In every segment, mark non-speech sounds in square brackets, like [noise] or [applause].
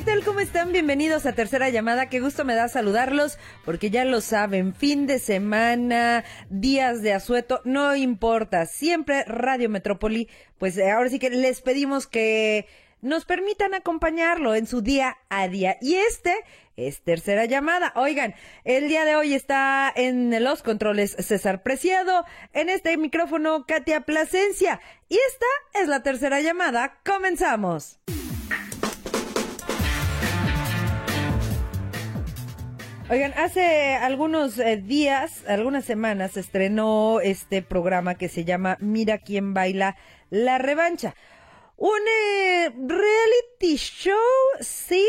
¿Qué tal? ¿Cómo están? Bienvenidos a Tercera Llamada. Qué gusto me da saludarlos porque ya lo saben, fin de semana, días de asueto, no importa. Siempre Radio Metrópoli, pues eh, ahora sí que les pedimos que nos permitan acompañarlo en su día a día. Y este es tercera llamada. Oigan, el día de hoy está en los controles César Preciado, en este micrófono Katia Plasencia. Y esta es la tercera llamada. Comenzamos. Oigan, hace algunos eh, días, algunas semanas, se estrenó este programa que se llama Mira quién baila la revancha. Un eh, reality show, sí,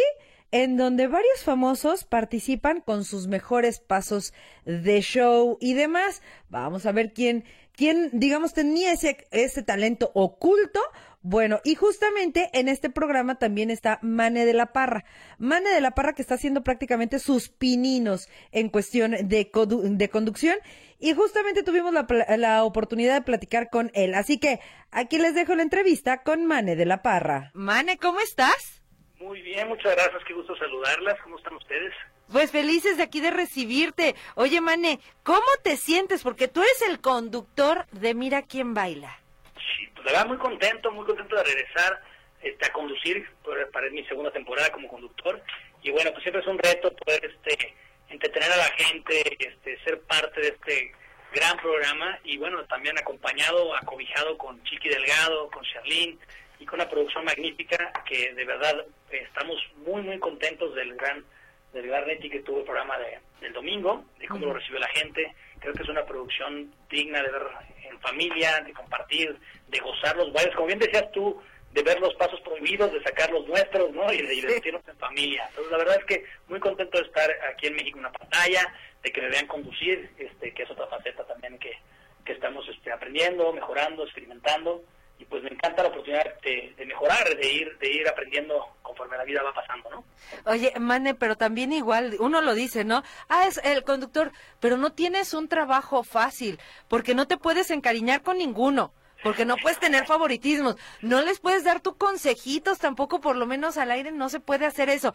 en donde varios famosos participan con sus mejores pasos de show y demás. Vamos a ver quién, quién, digamos, tenía ese, ese talento oculto bueno, y justamente en este programa también está Mane de la Parra. Mane de la Parra que está haciendo prácticamente sus pininos en cuestión de, de conducción y justamente tuvimos la, la, oportunidad de platicar con él. Así que aquí les dejo la entrevista con Mane de la Parra. Mane, ¿cómo estás? Muy bien, muchas gracias, qué gusto saludarlas. ¿Cómo están ustedes? Pues felices de aquí de recibirte. Oye, Mane, ¿cómo te sientes? Porque tú eres el conductor de Mira quién baila la verdad muy contento, muy contento de regresar este, a conducir para mi segunda temporada como conductor. Y bueno, pues siempre es un reto poder este, entretener a la gente, este, ser parte de este gran programa y bueno, también acompañado, acobijado con Chiqui Delgado, con Charlene y con una producción magnífica que de verdad estamos muy, muy contentos del gran del gran que tuvo el programa de, del domingo, de cómo lo recibió la gente. Creo que es una producción digna de ver en familia, de compartir, de gozar los bailes, como bien decías tú, de ver los pasos prohibidos, de sacar los nuestros, ¿no? Y de divertirnos en familia. Entonces, la verdad es que muy contento de estar aquí en México en una pantalla, de que me vean conducir, este, que es otra faceta también que, que estamos este, aprendiendo, mejorando, experimentando y pues me encanta la oportunidad de, mejorar, de ir, de ir aprendiendo conforme la vida va pasando, ¿no? Oye, Mane, pero también igual, uno lo dice, ¿no? Ah, es el conductor, pero no tienes un trabajo fácil, porque no te puedes encariñar con ninguno. Porque no puedes tener favoritismos, no les puedes dar tus consejitos, tampoco por lo menos al aire no se puede hacer eso.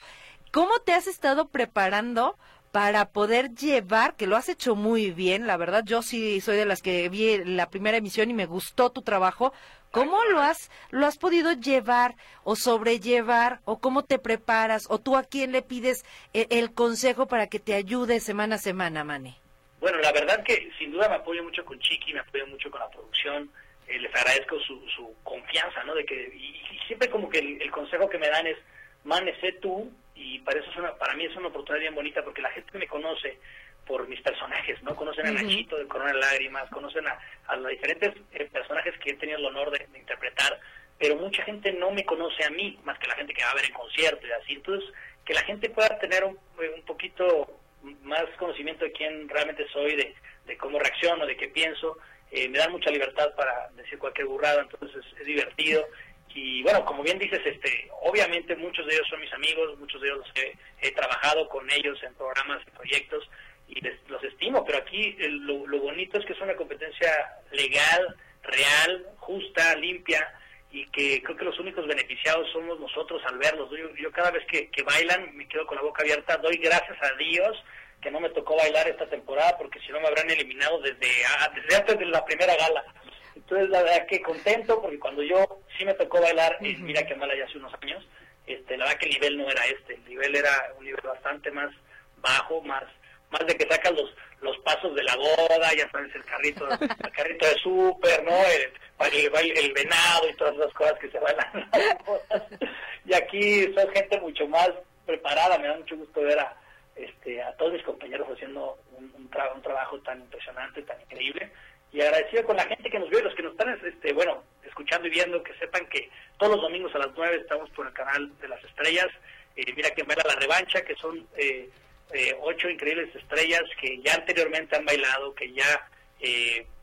¿Cómo te has estado preparando para poder llevar, que lo has hecho muy bien, la verdad, yo sí soy de las que vi la primera emisión y me gustó tu trabajo. ¿Cómo lo has, lo has podido llevar o sobrellevar o cómo te preparas o tú a quién le pides el, el consejo para que te ayude semana a semana, Mane? Bueno, la verdad que sin duda me apoyo mucho con Chiqui, me apoyo mucho con la producción, eh, les agradezco su, su, confianza, ¿no? De que, y, siempre como que el, consejo que me dan es, Mane, sé tú, y para eso es una, para mí es una oportunidad bien bonita porque la gente me conoce por mis personajes, ¿no? Conocen a Nachito de Corona Lágrimas, conocen a, los diferentes eh, personajes que he tenido el honor de, interpretar, pero mucha gente no me conoce a mí, más que la gente que va a ver en concierto y así. Entonces, que la gente pueda tener un, eh, un poquito más conocimiento de quién realmente soy, de, de cómo reacciono, de qué pienso, eh, me dan mucha libertad para decir cualquier burrada, entonces es divertido y bueno, como bien dices, este, obviamente muchos de ellos son mis amigos, muchos de ellos los he, trabajado con ellos en programas y proyectos y los estimo, pero aquí lo, bonito es que es una competencia legal, real, justa, limpia y que creo que los únicos beneficiados somos nosotros al verlos. Yo, cada vez que, bailan me quedo con la boca abierta, doy gracias a Dios que no me tocó bailar esta temporada porque si no me habrán eliminado desde, ah, desde antes de la primera gala. Entonces, la verdad que contento, porque cuando yo sí me tocó bailar, y mira que mala ya hace unos años, este, la verdad que el nivel no era este, el nivel era un nivel bastante más bajo, más más de que sacan los los pasos de la boda, ya sabes, el carrito, el carrito de súper, ¿no? El, el, venado y todas esas cosas que se bailan. y aquí son gente mucho más preparada, me da mucho gusto ver a, este, a todos mis compañeros haciendo un, un, un trabajo tan impresionante, tan increíble y agradecido con la gente que nos ve, los que nos están, este, bueno, escuchando y viendo, que sepan que todos los domingos a las 9 estamos por el canal de las estrellas, eh, Mira quién baila la revancha, que son eh, eh, ocho increíbles estrellas que ya anteriormente han bailado, que ya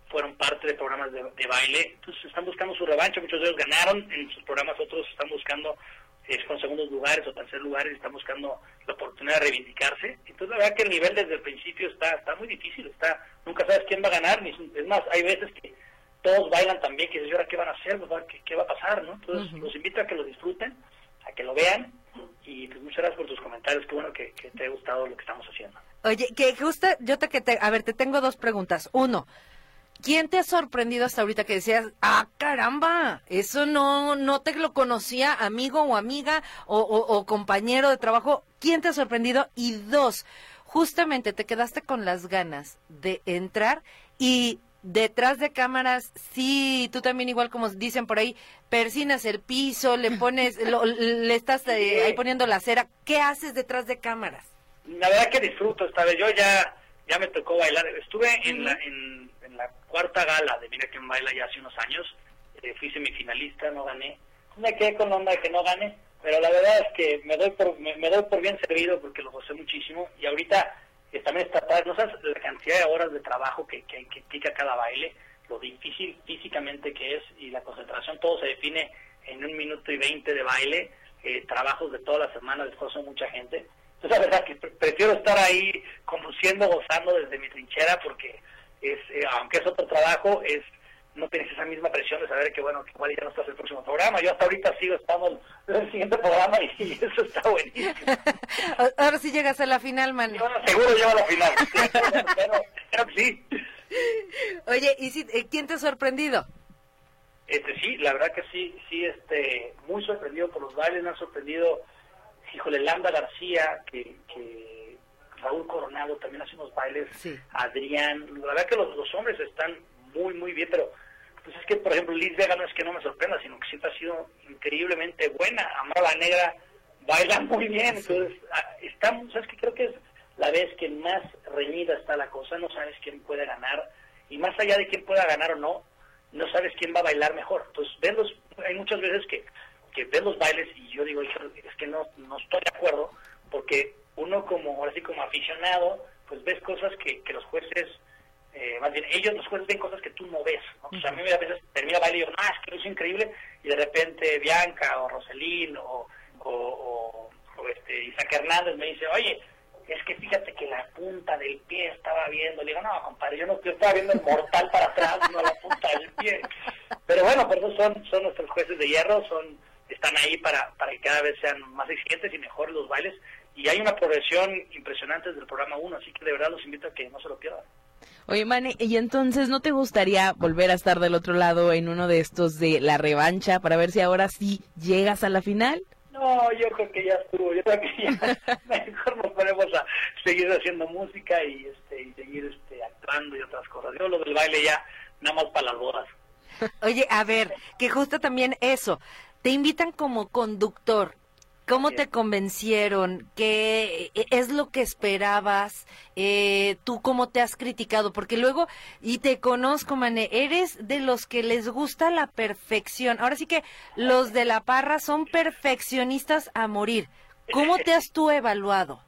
fueron parte de programas de, baile, entonces están buscando su revancha, muchos de ellos ganaron en sus programas, otros están buscando es con segundos lugares o tercer lugares y están buscando la oportunidad de reivindicarse. Entonces la verdad que el nivel desde el principio está está muy difícil, está nunca sabes quién va a ganar, ni, es más, hay veces que todos bailan también, que dices, ahora qué van a hacer? ¿Qué, ¿Qué, va a pasar? ¿no? Entonces los invito a que lo disfruten, a que lo vean y pues muchas gracias por tus comentarios, qué bueno que, te ha gustado lo que estamos haciendo. Oye, que justo, yo te, que te, a ver, te tengo dos preguntas. Uno, ¿Quién te ha sorprendido hasta ahorita que decías, ah, caramba, eso no, no te lo conocía, amigo o amiga o, o, compañero de trabajo? ¿Quién te ha sorprendido? Y dos, justamente te quedaste con las ganas de entrar y detrás de cámaras, sí, tú también igual como dicen por ahí, persinas el piso, le [laughs] pones, le estás eh, ahí poniendo la cera. ¿Qué haces detrás de cámaras? La verdad que disfruto esta vez. Yo ya, ya me tocó bailar. Estuve en, la, en, la cuarta gala de Mira quién baila ya hace unos años. Eh, fui semifinalista, no gané. Me quedé con la onda de que no gane, pero la verdad es que me doy por, me, me doy por bien servido porque lo gocé muchísimo. Y ahorita que también está no sabes la cantidad de horas de trabajo que, que, implica cada baile, lo difícil físicamente que es y la concentración, todo se define en un minuto y veinte de baile, eh, trabajos de toda la semana, esfuerzo de mucha gente. Entonces, la verdad que prefiero estar ahí conduciendo, gozando desde mi trinchera, porque es, eh, aunque es otro trabajo, es no tienes esa misma presión de saber que, bueno, que igual ya no estás en el próximo programa. Yo hasta ahorita sigo estando en el siguiente programa y, eso está buenísimo. [laughs] Ahora sí llegas a la final, man. Yo seguro llego a la final. [laughs] pero, sí. Oye, ¿y si, eh, quién te ha sorprendido? Este, sí, la verdad que sí, sí, este, muy sorprendido por los bailes, me ha sorprendido, híjole, Landa García, que, que Raúl Coronado también hace unos bailes, Adrián, la verdad que los, los hombres están muy, muy bien, pero pues es que, por ejemplo, Liz Vega no es que no me sorprenda, sino que siempre ha sido increíblemente buena. Amaba Negra baila muy bien, entonces ah, estamos, ¿sabes que Creo que es la vez que más reñida está la cosa, no sabes quién puede ganar, y más allá de quién pueda ganar o no, no sabes quién va a bailar mejor. Entonces, ven los, hay muchas veces que, que ven los bailes y yo digo, es que no, no estoy de acuerdo, porque uno como, ahora sí como aficionado, pues ves cosas que, que los jueces eh, más bien ellos los jueces ven cosas que tú no ves. a mí a veces termina baile y yo, no, es que es increíble, y de repente Bianca o Roselín o, o, este, Isaac Hernández me dice, oye, es que fíjate que la punta del pie estaba viendo. Le digo, no, compadre, yo no yo estaba viendo el mortal para atrás, no la punta del pie. Pero bueno, por eso son, son nuestros jueces de hierro, son están ahí para, para que cada vez sean más exigentes y mejores los bailes. Y hay una progresión impresionante desde el programa 1, así que de verdad los invito a que no se lo pierdan. Oye, Mane, ¿y entonces no te gustaría volver a estar del otro lado en uno de estos de la revancha para ver si ahora sí llegas a la final? No, yo creo que ya estuvo, yo creo que ya [laughs] mejor nos ponemos a seguir haciendo música y este y seguir este actuando y otras cosas. Yo lo del baile ya nada más para las bodas. Oye, a ver, que justo también eso, te invitan como conductor ¿Cómo te convencieron? ¿Qué es lo que esperabas? Eh, ¿Tú cómo te has criticado? Porque luego, y te conozco, Mané, eres de los que les gusta la perfección. Ahora sí que los de la parra son perfeccionistas a morir. ¿Cómo te has tú evaluado?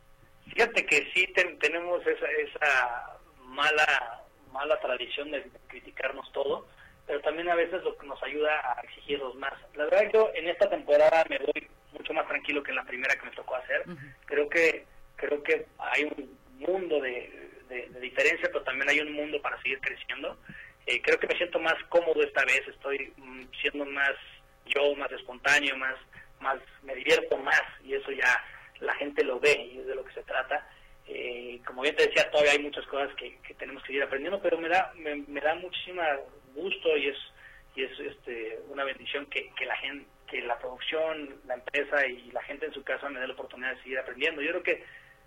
Fíjate que sí tenemos esa, esa mala, mala tradición de criticarnos todo, pero también a veces lo que nos ayuda a exigirnos más. La verdad que yo en esta temporada me doy mucho más tranquilo que en la primera que me tocó hacer. Creo que creo que hay un mundo de, diferencia, pero también hay un mundo para seguir creciendo. Eh, creo que me siento más cómodo esta vez, estoy mm, siendo más yo, más espontáneo, más, más me divierto más y eso ya la gente lo ve y es de lo que se trata. Eh, como bien te decía, todavía hay muchas cosas que, tenemos que seguir aprendiendo, pero me da me, me da muchísimo gusto y es y es este, una bendición que, que la gente que la producción, la empresa y la gente en su casa me dé la oportunidad de seguir aprendiendo. Yo creo que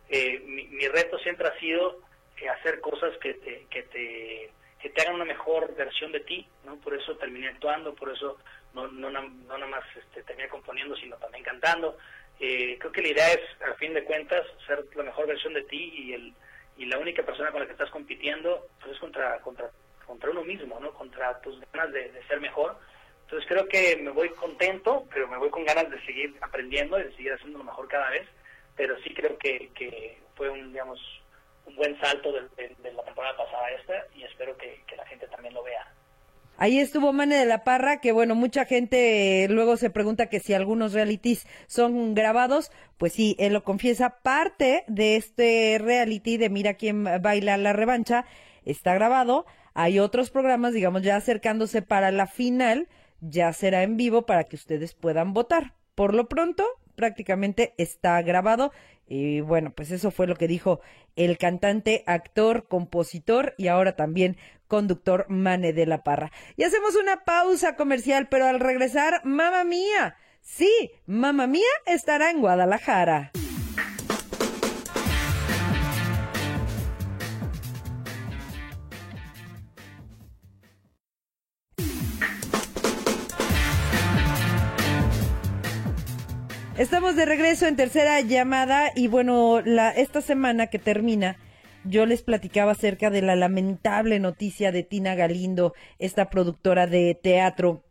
eh, mi, reto siempre ha sido eh, hacer cosas que te, que te que te hagan una mejor versión de ti, ¿no? Por eso terminé actuando, por eso no, no, no nada más este, terminé componiendo, sino también cantando. Eh, creo que la idea es, al fin de cuentas, ser la mejor versión de ti y el y la única persona con la que estás compitiendo pues es contra contra contra uno mismo, ¿no? Contra tus ganas de, ser mejor Entonces creo que me voy contento, pero me voy con ganas de seguir aprendiendo y de seguir haciendo lo mejor cada vez, pero sí creo que, fue un, digamos, un buen salto de, la temporada pasada a esta y espero que, la gente también lo vea. Ahí estuvo Mane de la Parra, que bueno, mucha gente luego se pregunta que si algunos realities son grabados, pues sí, él lo confiesa, parte de este reality de Mira quién baila la revancha está grabado, hay otros programas, digamos, ya acercándose para la final, ya será en vivo para que ustedes puedan votar. Por lo pronto, prácticamente está grabado. Y bueno, pues eso fue lo que dijo el cantante, actor, compositor y ahora también conductor Mane de la Parra. Y hacemos una pausa comercial, pero al regresar, mamá mía. Sí, mamá mía estará en Guadalajara. Estamos de regreso en tercera llamada y bueno, la, esta semana que termina, yo les platicaba acerca de la lamentable noticia de Tina Galindo, esta productora de teatro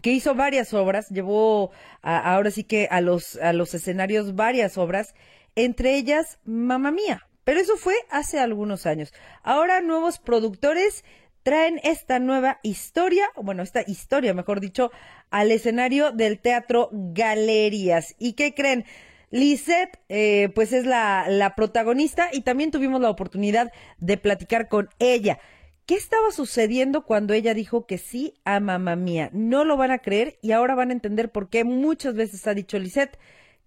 que hizo varias obras, llevó ahora sí que a los, a los escenarios varias obras, entre ellas Mamá Mía. Pero eso fue hace algunos años. Ahora nuevos productores traen esta nueva historia, bueno, esta historia, mejor dicho, al escenario del Teatro Galerías. ¿Y qué creen? Lisette, eh, pues es la, protagonista y también tuvimos la oportunidad de platicar con ella. ¿Qué estaba sucediendo cuando ella dijo que sí a mamá mía? No lo van a creer y ahora van a entender por qué muchas veces ha dicho Lisette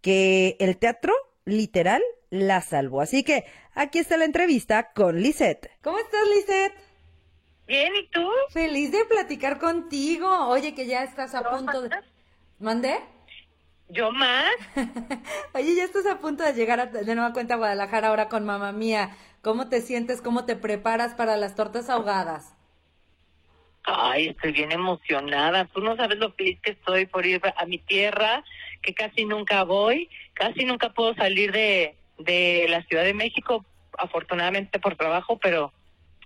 que el teatro literal la salvó. Así que aquí está la entrevista con Lisette. ¿Cómo estás, Lisette? Bien, ¿y tú? Feliz de platicar contigo. Oye, que ya estás a punto de... ¿Mandé? ¿Yo más? [laughs] Oye, ya estás a punto de llegar de nueva cuenta a Guadalajara ahora con mamá mía. ¿Cómo te sientes? ¿Cómo te preparas para las tortas ahogadas? Ay, estoy bien emocionada. Tú no sabes lo feliz que estoy por ir a mi tierra, que casi nunca voy, casi nunca puedo salir de, de la Ciudad de México, afortunadamente por trabajo, pero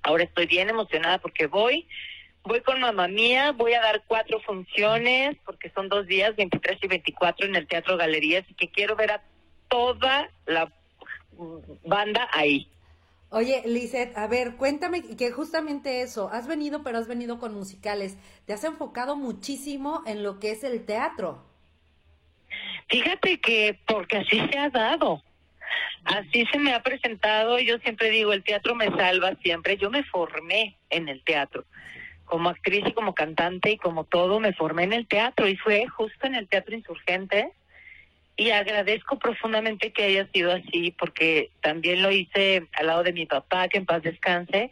Ahora estoy bien emocionada porque voy, voy con mamá mía, voy a dar cuatro funciones porque son dos días, 23 y 24 en el Teatro Galerías y que quiero ver a toda la banda ahí. Oye, Lizeth, a ver, cuéntame que justamente eso, has venido, pero has venido con musicales. Te has enfocado muchísimo en lo que es el teatro. Fíjate que porque así se ha dado. Así se me ha presentado, yo siempre digo, el teatro me salva siempre. Yo me formé en el teatro, como actriz y como cantante y como todo, me formé en el teatro y fue justo en el Teatro Insurgente. Y agradezco profundamente que haya sido así, porque también lo hice al lado de mi papá, que en paz descanse.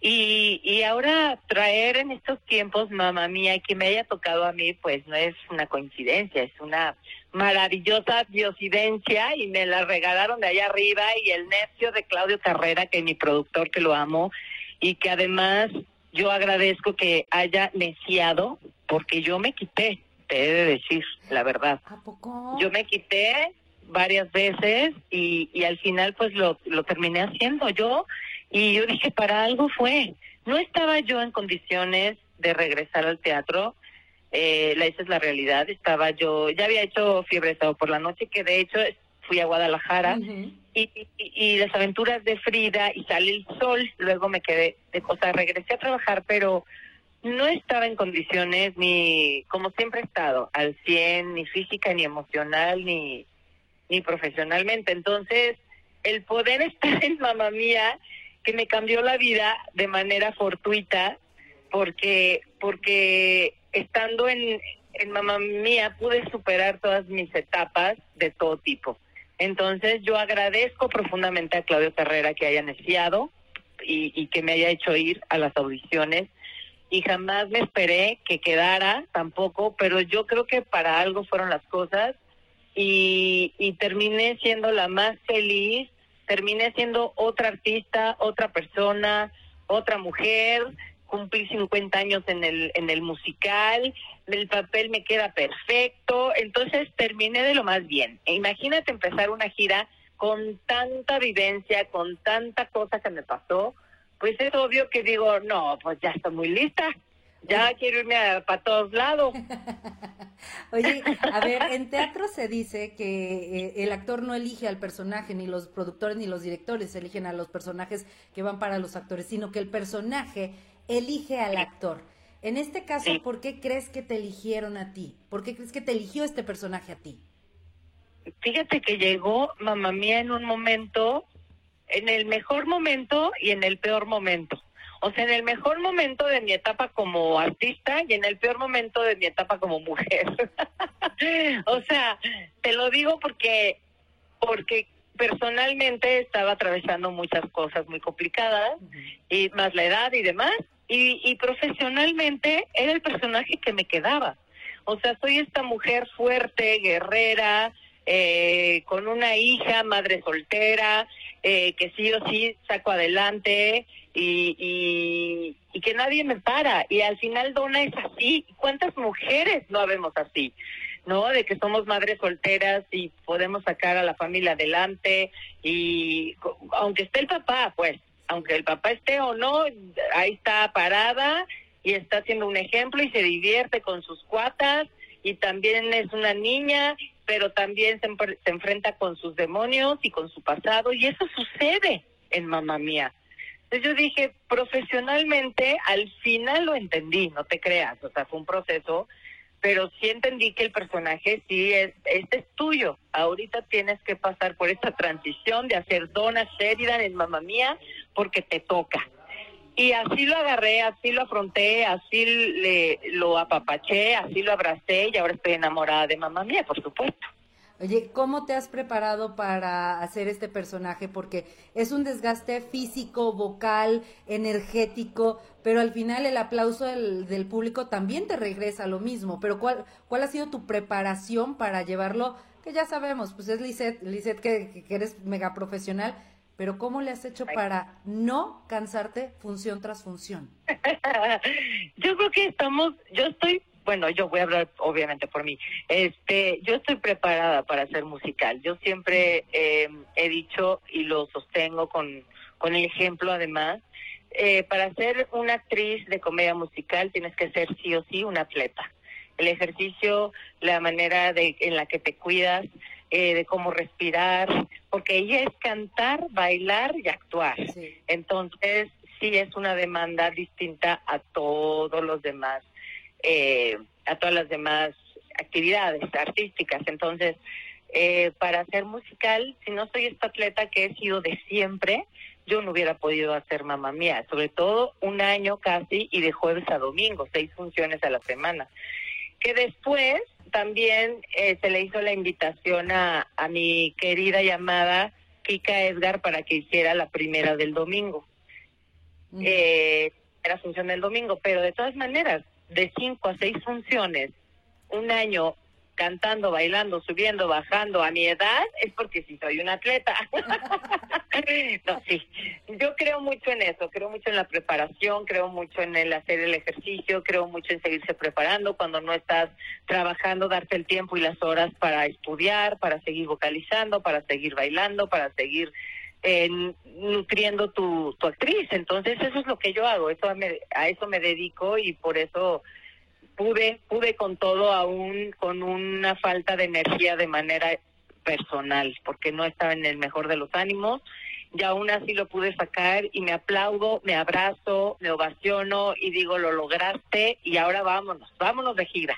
Y, y ahora traer en estos tiempos, mamá mía, que me haya tocado a mí, pues no es una coincidencia, es una maravillosa diosidencia y me la regalaron de allá arriba y el necio de Claudio Carrera, que es mi productor, que lo amo, y que además yo agradezco que haya neciado, porque yo me quité, te he de decir la verdad. ¿A poco? Yo me quité varias veces y, y al final pues lo, lo terminé haciendo yo y yo dije, para algo fue. No estaba yo en condiciones de regresar al teatro, eh, esa es la realidad. Estaba yo, ya había hecho Fiebre de por la Noche, que de hecho fui a Guadalajara, y, y, las aventuras de Frida, y sale el sol, luego me quedé de cosa, regresé a trabajar, pero no estaba en condiciones ni, como siempre he estado, al 100, ni física, ni emocional, ni, ni profesionalmente. Entonces, el poder estar en mamá mía, que me cambió la vida de manera fortuita, porque, porque estando en, Mamá Mía pude superar todas mis etapas de todo tipo. Entonces yo agradezco profundamente a Claudio Carrera que haya neciado y, y que me haya hecho ir a las audiciones y jamás me esperé que quedara tampoco, pero yo creo que para algo fueron las cosas y, y terminé siendo la más feliz, terminé siendo otra artista, otra persona, otra mujer, cumplí 50 años en el, en el musical, el papel me queda perfecto, entonces terminé de lo más bien. E imagínate empezar una gira con tanta vivencia, con tanta cosa que me pasó, pues es obvio que digo, no, pues ya estoy muy lista. Ya quiero irme para todos lados. [laughs] Oye, a ver, en teatro se dice que eh, el actor no elige al personaje, ni los productores ni los directores eligen a los personajes que van para los actores, sino que el personaje elige al actor. En este caso, ¿por qué crees que te eligieron a ti? ¿Por qué crees que te eligió este personaje a ti? Fíjate que llegó mamá mía en un momento, en el mejor momento y en el peor momento. O sea, en el mejor momento de mi etapa como artista y en el peor momento de mi etapa como mujer. [laughs] o sea, te lo digo porque porque personalmente estaba atravesando muchas cosas muy complicadas y más la edad y demás y, y profesionalmente era el personaje que me quedaba. O sea, soy esta mujer fuerte, guerrera, eh, con una hija, madre soltera, eh, que sí o sí saco adelante y, y, que nadie me para. Y al final Dona es así. ¿Cuántas mujeres no vemos así? ¿no? De que somos madres solteras y podemos sacar a la familia adelante y aunque esté el papá, pues, aunque el papá esté o no, ahí está parada y está haciendo un ejemplo y se divierte con sus cuatas y también es una niña, pero también se, se enfrenta con sus demonios y con su pasado y eso sucede en mamá mía. Entonces yo dije, profesionalmente, al final lo entendí, no te creas, o sea, fue un proceso, pero sí entendí que el personaje sí es, este es tuyo. Ahorita tienes que pasar por esta transición de hacer Donna Sheridan en Mamá Mía, porque te toca. Y así lo agarré, así lo afronté, así le, lo apapaché, así lo abracé y ahora estoy enamorada de Mamá Mía, por supuesto. Oye, ¿cómo te has preparado para hacer este personaje? Porque es un desgaste físico, vocal, energético, pero al final el aplauso del, público también te regresa lo mismo. Pero ¿cuál, ¿cuál ha sido tu preparación para llevarlo? Que ya sabemos, pues es Lisette, Lisette que, que eres mega profesional, pero ¿cómo le has hecho para no cansarte función tras función? [laughs] yo creo que estamos, yo estoy bueno, yo voy a hablar obviamente por mí. Este, yo estoy preparada para ser musical. Yo siempre eh, he dicho y lo sostengo con, con el ejemplo además. Eh, para ser una actriz de comedia musical tienes que ser sí o sí un atleta. El ejercicio, la manera de, en la que te cuidas, eh, de cómo respirar, porque ella es cantar, bailar y actuar. Entonces, sí es una demanda distinta a todos los demás eh, a todas las demás actividades artísticas. Entonces, eh, para hacer musical, si no soy esta atleta que he sido de siempre, yo no hubiera podido hacer mamá mía, sobre todo un año casi y de jueves a domingo, seis funciones a la semana. Que después también eh, se le hizo la invitación a, a mi querida llamada Kika Edgar para que hiciera la primera del domingo. Eh, era función del domingo, pero de todas maneras, de cinco a seis funciones, un año cantando, bailando, subiendo, bajando a mi edad, es porque sí soy un atleta. [laughs] no, sí. Yo creo mucho en eso, creo mucho en la preparación, creo mucho en el hacer el ejercicio, creo mucho en seguirse preparando cuando no estás trabajando, darte el tiempo y las horas para estudiar, para seguir vocalizando, para seguir bailando, para seguir eh, nutriendo tu, tu actriz. Entonces eso es lo que yo hago, eso a eso me dedico y por eso pude, pude con todo aún con una falta de energía de manera personal, porque no estaba en el mejor de los ánimos y aún así lo pude sacar y me aplaudo, me abrazo, me ovaciono y digo, lo lograste y ahora vámonos, vámonos de gira.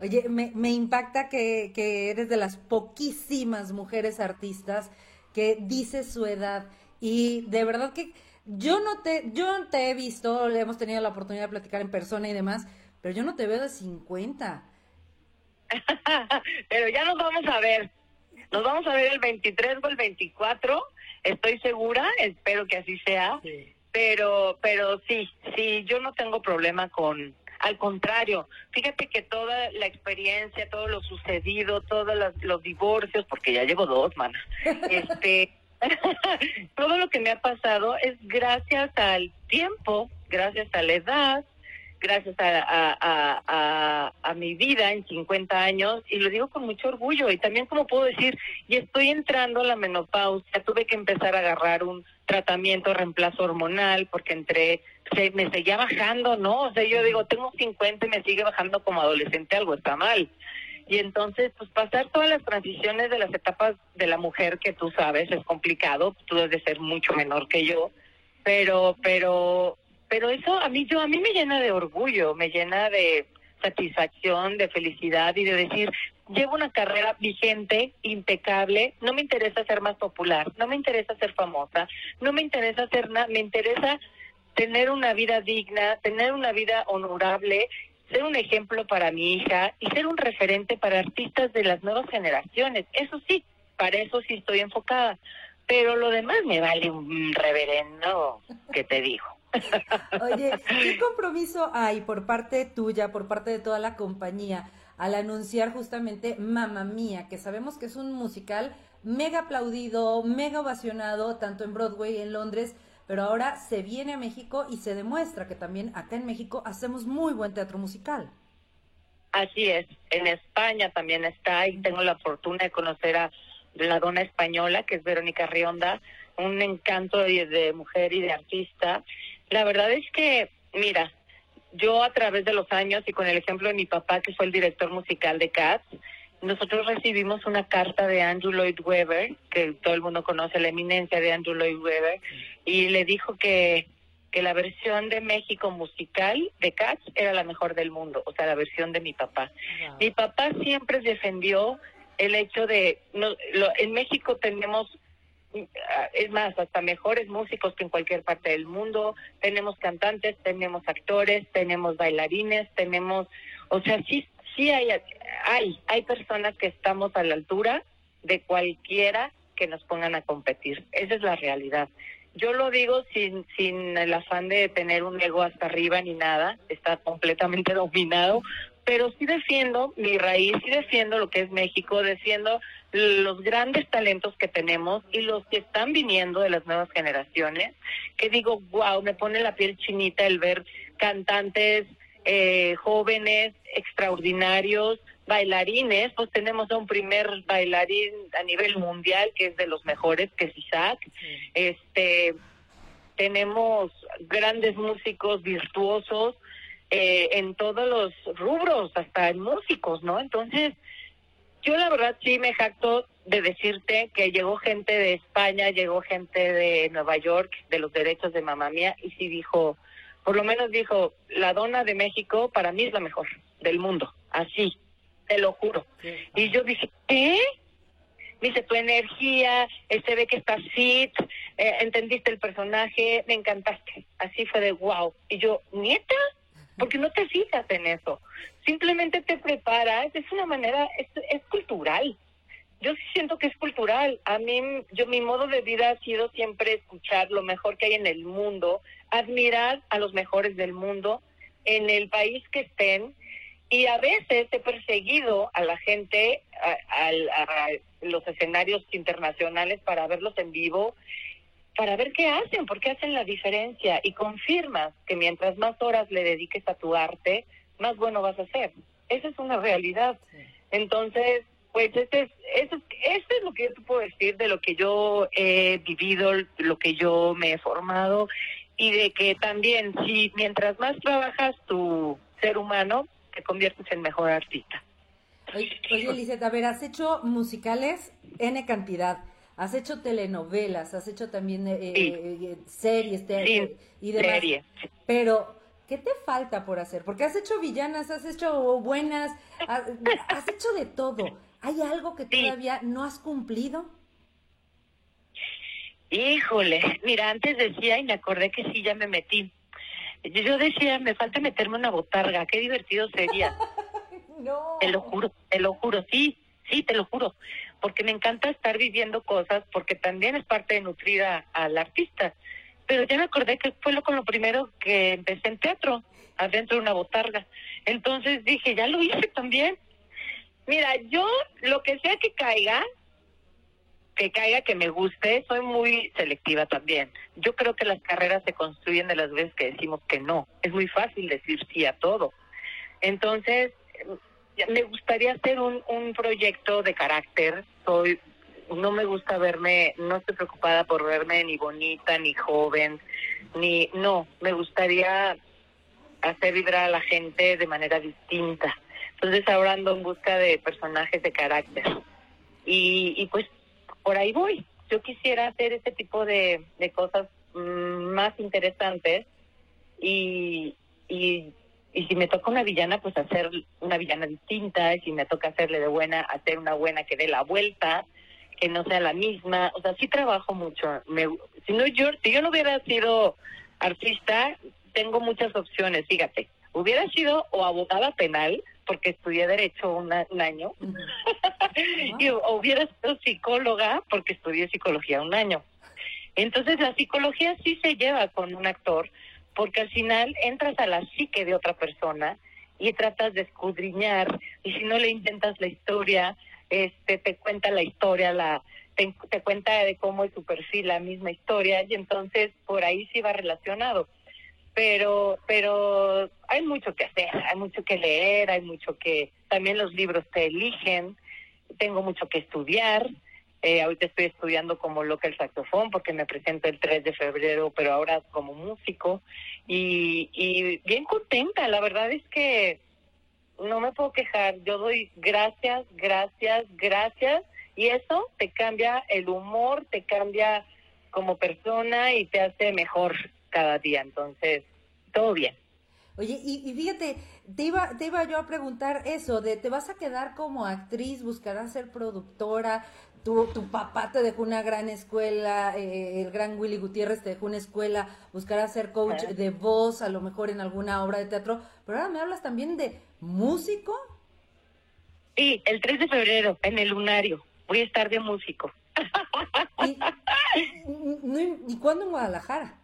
Oye, me, me impacta que, que eres de las poquísimas mujeres artistas que dice su edad y de verdad que yo no te, yo te he visto, hemos tenido la oportunidad de platicar en persona y demás, pero yo no te veo de 50. [laughs] pero ya nos vamos a ver. Nos vamos a ver el 23 o el 24, estoy segura, espero que así sea. Pero pero sí, sí, yo no tengo problema con al contrario, fíjate que toda la experiencia, todo lo sucedido, todos los, divorcios, porque ya llevo dos, mana, [laughs] este, [laughs] todo lo que me ha pasado es gracias al tiempo, gracias a la edad, gracias a, a, mi vida en 50 años y lo digo con mucho orgullo y también como puedo decir, y estoy entrando a la menopausia, tuve que empezar a agarrar un tratamiento reemplazo hormonal porque entré, se, me seguía bajando, ¿no? O sea, yo digo, tengo 50 y me sigue bajando como adolescente, algo está mal. Y entonces, pues pasar todas las transiciones de las etapas de la mujer que tú sabes es complicado, tú debes de ser mucho menor que yo, pero, pero pero eso a mí yo a mí me llena de orgullo, me llena de satisfacción, de felicidad y de decir, llevo una carrera vigente, impecable, no me interesa ser más popular, no me interesa ser famosa, no me interesa ser nada, me interesa tener una vida digna, tener una vida honorable, ser un ejemplo para mi hija y ser un referente para artistas de las nuevas generaciones. Eso sí, para eso sí estoy enfocada. Pero lo demás me vale un reverendo que te digo. Oye, ¿qué [laughs] compromiso hay por parte tuya, por parte de toda la compañía, al anunciar justamente Mamma Mía, que sabemos que es un musical mega aplaudido, mega ovacionado, tanto en Broadway, en Londres, pero ahora se viene a México y se demuestra que también acá en México hacemos muy buen teatro musical. Así es, en España también está y tengo la fortuna de conocer a la dona española, que es Verónica Rionda, un encanto de mujer y de artista la verdad es que, mira, yo a través de los años y con el ejemplo de mi papá, que fue el director musical de Cats, nosotros recibimos una carta de Andrew Lloyd Webber, que todo el mundo conoce la eminencia de Andrew Lloyd Webber, y le dijo que, que la versión de México musical de Cats era la mejor del mundo, o sea, la versión de mi papá. Mi papá siempre defendió el hecho de, no, en México tenemos es más, hasta mejores músicos que en cualquier parte del mundo. Tenemos cantantes, tenemos actores, tenemos bailarines, tenemos, o sea, sí, sí hay, hay, hay personas que estamos a la altura de cualquiera que nos pongan a competir. Esa es la realidad. Yo lo digo sin, sin el afán de tener un ego hasta arriba ni nada, está completamente [laughs] dominado, pero sí defiendo mi raíz, sí defiendo lo que es México, defiendo los grandes talentos que tenemos y los que están viniendo de las nuevas generaciones, que digo, wow, me pone la piel chinita el ver cantantes eh, jóvenes, extraordinarios, bailarines, pues tenemos a un primer bailarín a nivel mundial que es de los mejores, que es Isaac, este, tenemos grandes músicos virtuosos, eh, en todos los rubros, hasta en músicos, ¿no? Entonces, yo la verdad sí me jacto de decirte que llegó gente de España, llegó gente de Nueva York, de los derechos de mamá mía, y sí dijo, por lo menos dijo, la dona de México para mí es la mejor del mundo, así, te lo juro. Y yo dije, ¿qué? dice, tu energía, se ve que estás fit, eh, entendiste el personaje, me encantaste. Así fue de wow. Y yo, ¿nieta? porque no te fijas en eso. Simplemente te preparas, es una manera, es, es cultural. Yo siento que es cultural. A mí, yo mi modo de vida ha sido siempre escuchar lo mejor que hay en el mundo, admirar a los mejores del mundo en el país que estén y a veces he perseguido a la gente a, a, los escenarios internacionales para verlos en vivo para ver qué hacen, por qué hacen la diferencia y confirmas que mientras más horas le dediques a tu arte, más bueno vas a ser. Esa es una realidad. Entonces, pues este es, eso, este es lo que yo te puedo decir de lo que yo he vivido, lo que yo me he formado y de que también si mientras más trabajas tu ser humano, te conviertes en mejor artista. Oye, oye a ver, has hecho musicales N cantidad. Has hecho telenovelas, has hecho también eh, eh, eh, series y demás. Pero, ¿qué te falta por hacer? Porque has hecho villanas, has hecho buenas, has, hecho de todo. ¿Hay algo que todavía no has cumplido? Híjole, mira, antes decía y me acordé que sí, ya me metí. Yo decía, me falta meterme una botarga, qué divertido sería. [laughs] no. Te lo juro, te lo juro, sí, sí, te lo juro porque me encanta estar viviendo cosas, porque también es parte de nutrida al artista. Pero ya me acordé que fue lo con lo primero que empecé en teatro, adentro de una botarga. Entonces dije, ya lo hice también. Mira, yo lo que sea que caiga, que caiga, que me guste, soy muy selectiva también. Yo creo que las carreras se construyen de las veces que decimos que no. Es muy fácil decir sí a todo. Entonces, me gustaría hacer un, un proyecto de carácter. Soy, no me gusta verme, no estoy preocupada por verme ni bonita, ni joven, ni, no, me gustaría hacer vibrar a la gente de manera distinta. Entonces ahora ando en busca de personajes de carácter. Y, y pues por ahí voy. Yo quisiera hacer ese tipo de, de cosas mm, más interesantes y, y, y si me toca una villana, pues hacer una villana distinta. Y si me toca hacerle de buena, hacer una buena que dé la vuelta, que no sea la misma. O sea, sí trabajo mucho. Me, si, no, yo, si yo no hubiera sido artista, tengo muchas opciones, fíjate. Hubiera sido o abogada penal, porque estudié Derecho un año, [laughs] y o, hubiera sido psicóloga, porque estudié Psicología un año. Entonces la psicología sí se lleva con un actor, porque al final entras a la psique de otra persona y tratas de escudriñar, y si no le intentas la historia, este te cuenta la historia, la te, te cuenta de cómo es su perfil, la misma historia, y entonces por ahí sí va relacionado pero pero hay mucho que hacer, hay mucho que leer, hay mucho que también los libros te eligen, tengo mucho que estudiar. Eh, ahorita estoy estudiando como loca el saxofón porque me presento el 3 de febrero, pero ahora como músico y, y bien contenta. La verdad es que no me puedo quejar. Yo doy gracias, gracias, gracias y eso te cambia el humor, te cambia como persona y te hace mejor cada día. Entonces, todo bien. Oye, y, fíjate, te iba, te iba yo a preguntar eso, de ¿te vas a quedar como actriz, buscarás ser productora? Tu, tu papá te dejó una gran escuela, eh, el gran Willy Gutiérrez te dejó una escuela, buscarás ser coach de voz, a lo mejor en alguna obra de teatro, pero ahora me hablas también de músico. Sí, el 3 de febrero, en el Lunario, voy a estar de músico. ¿Y, y, y cuándo en Guadalajara?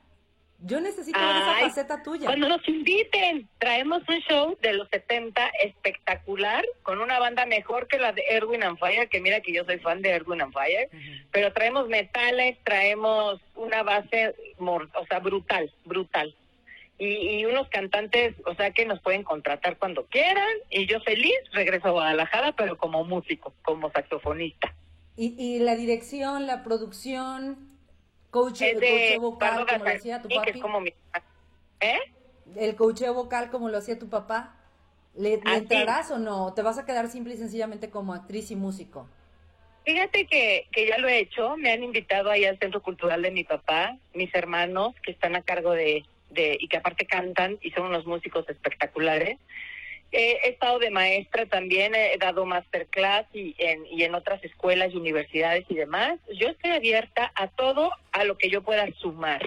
Yo necesito ver esa faceta tuya. Cuando nos inviten, traemos un show de los 70 espectacular, con una banda mejor que la de Erwin and Fire, que mira que yo soy fan de Erwin and Fire, pero traemos metales, traemos una base, o sea, brutal, brutal. Y, y, unos cantantes, o sea, que nos pueden contratar cuando quieran, y yo feliz regreso a Guadalajara, pero como músico, como saxofonista. Y, y la dirección, la producción, Coach, de vocal, como lo hacía tu papi. ¿Eh? El coacheo vocal, como lo hacía tu papá. ¿Le, entrarás o no? ¿Te vas a quedar simple y sencillamente como actriz y músico? Fíjate que, que ya lo he hecho. Me han invitado ahí al Centro Cultural de mi papá, mis hermanos que están a cargo de, de y que aparte cantan y son unos músicos espectaculares he estado de maestra también, he dado masterclass y en, y en otras escuelas y universidades y demás. Yo estoy abierta a todo a lo que yo pueda sumar.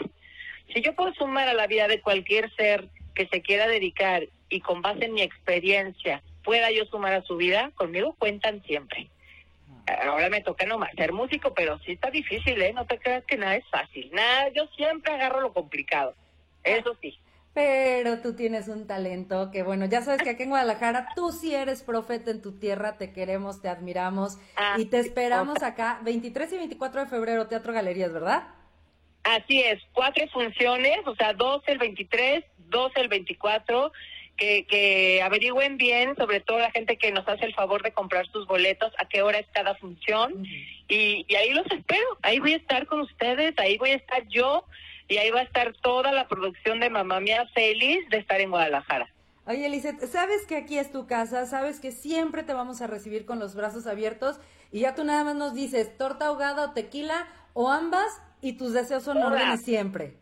Si yo puedo sumar a la vida de cualquier ser que se quiera dedicar y con base en mi experiencia pueda yo sumar a su vida, conmigo cuentan siempre. Ahora me toca nomás ser músico, pero sí está difícil, ¿eh? No te creas que nada es fácil. Nada, yo siempre agarro lo complicado. Eso sí. Pero tú tienes un talento que, bueno, ya sabes que aquí en Guadalajara tú sí eres profeta en tu tierra, te queremos, te admiramos ah, y te esperamos acá 23 y 24 de febrero, Teatro Galerías, ¿verdad? Así es, cuatro funciones, o sea, dos el 23, dos el 24, que, que averigüen bien, sobre todo la gente que nos hace el favor de comprar sus boletos, a qué hora es cada función, y, y ahí los espero, ahí voy a estar con ustedes, ahí voy a estar yo y ahí va a estar toda la producción de Mamá Mía feliz de estar en Guadalajara. Oye, Lizeth, sabes que aquí es tu casa, sabes que siempre te vamos a recibir con los brazos abiertos y ya tú nada más nos dices torta ahogada o tequila o ambas y tus deseos son órdenes siempre.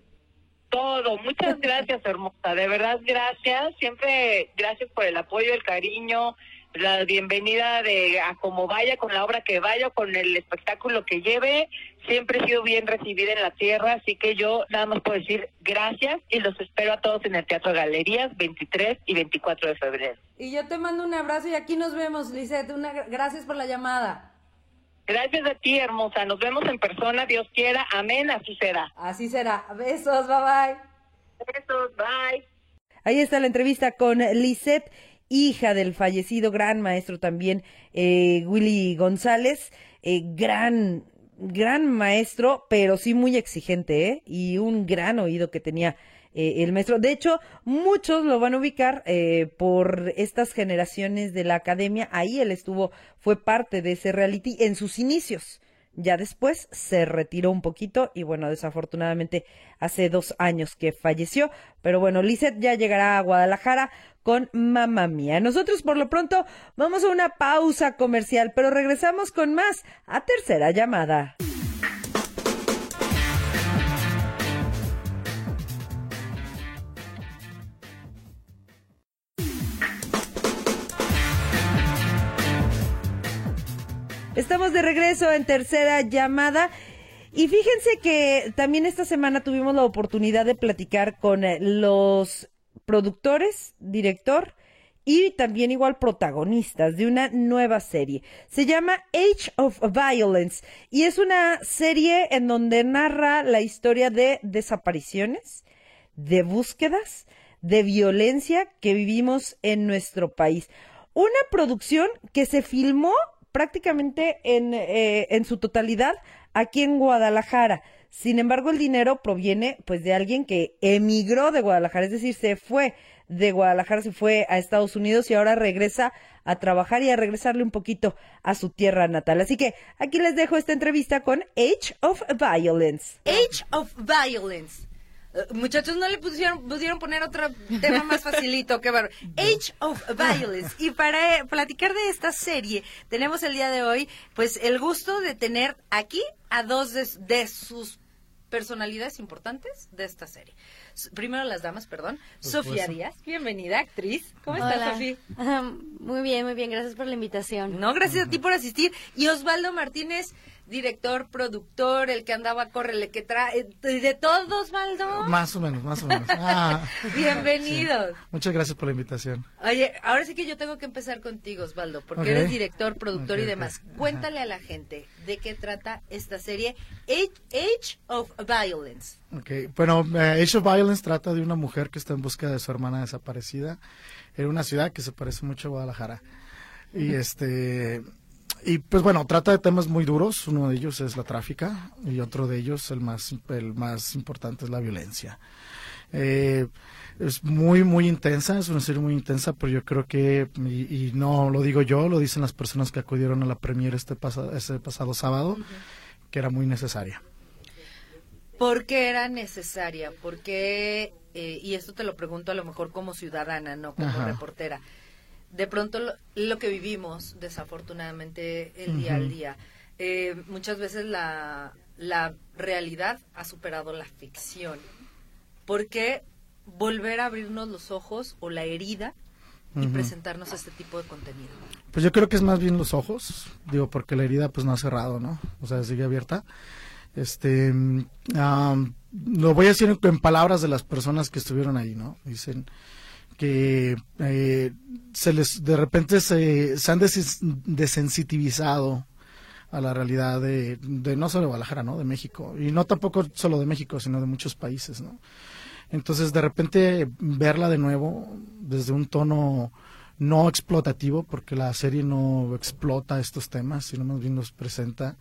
Todo, muchas gracias, hermosa, de verdad gracias, siempre gracias por el apoyo, el cariño, la bienvenida de a como vaya, con la obra que vaya, con el espectáculo que lleve. Siempre he sido bien recibida en la tierra, así que yo nada más puedo decir gracias y los espero a todos en el Teatro Galerías 23 y 24 de febrero. Y yo te mando un abrazo y aquí nos vemos, Lisette. Una, gracias por la llamada. Gracias a ti, hermosa. Nos vemos en persona, Dios quiera. Amén, así será. Así será. Besos, bye bye. Besos, bye. Ahí está la entrevista con Lisette hija del fallecido gran maestro también eh, Willy González, eh, gran gran maestro, pero sí muy exigente, ¿eh? Y un gran oído que tenía eh, el maestro. De hecho, muchos lo van a ubicar eh, por estas generaciones de la academia. Ahí él estuvo, fue parte de ese reality en sus inicios. Ya después se retiró un poquito y bueno, desafortunadamente hace dos años que falleció. Pero bueno, Lizeth ya llegará a Guadalajara con Mamá Mía. Nosotros por lo pronto vamos a una pausa comercial, pero regresamos con más a tercera llamada. Estamos de regreso en tercera llamada. Y fíjense que también esta semana tuvimos la oportunidad de platicar con eh, los productores, director y también igual protagonistas de una nueva serie. Se llama Age of Violence y es una serie en donde narra la historia de desapariciones, de búsquedas, de violencia que vivimos en nuestro país. Una producción que se filmó prácticamente en, eh, en su totalidad aquí en Guadalajara. Sin embargo, el dinero proviene pues de alguien que emigró de Guadalajara, es decir, se fue de Guadalajara, se fue a Estados Unidos y ahora regresa a trabajar y a regresarle un poquito a su tierra natal. Así que aquí les dejo esta entrevista con Age of Violence. Age of Violence. Eh, muchachos, no le pusieron, pudieron poner otro tema más facilito, que ver. [laughs] Age of Violence. Y para eh, platicar de esta serie, tenemos el día de hoy, pues, el gusto de tener aquí a dos de, sus personalidades importantes de esta serie. Primero las damas, perdón. Sofía Díaz, bienvenida, actriz. ¿Cómo estás, Sofía? muy bien, muy bien. Gracias por la invitación. No, gracias a ti por asistir. Y Osvaldo Martínez, director, productor, el que andaba córrele, que trae, de todos, Osvaldo. Más o menos, más o menos. [laughs] Ah. Bienvenidos. Muchas gracias por la invitación. Oye, ahora sí que yo tengo que empezar contigo, Osvaldo, porque eres director, productor y demás. Cuéntale a la gente de qué trata esta serie Age, of Violence. Ok, bueno, eh, Age of Violence trata de una mujer que está en busca de su hermana desaparecida en una ciudad que se parece mucho a Guadalajara. Y este y pues bueno, trata de temas muy duros. Uno de ellos es la tráfica y otro de ellos, el más, el más importante, es la violencia. Eh, es muy, muy intensa, es una serie muy intensa, pero yo creo que, y, no lo digo yo, lo dicen las personas que acudieron a la premier este, pasado este pasado sábado, que era muy necesaria. ¿Por qué era necesaria? Porque, eh, y esto te lo pregunto a lo mejor como ciudadana, no como reportera de pronto lo, que vivimos, desafortunadamente, el día al día. Eh, muchas veces la, la realidad ha superado la ficción. ¿Por qué volver a abrirnos los ojos o la herida y presentarnos este tipo de contenido? Pues yo creo que es más bien los ojos, digo, porque la herida pues no ha cerrado, ¿no? O sea, sigue abierta. Este, lo voy a decir en palabras de las personas que estuvieron ahí, ¿no? Dicen, que eh, se les de repente se, se han desensitivizado a la realidad de, no solo de Guadalajara, ¿no? De México. Y no tampoco solo de México, sino de muchos países, ¿no? Entonces, de repente, verla de nuevo desde un tono no explotativo, porque la serie no explota estos temas, sino más bien los presenta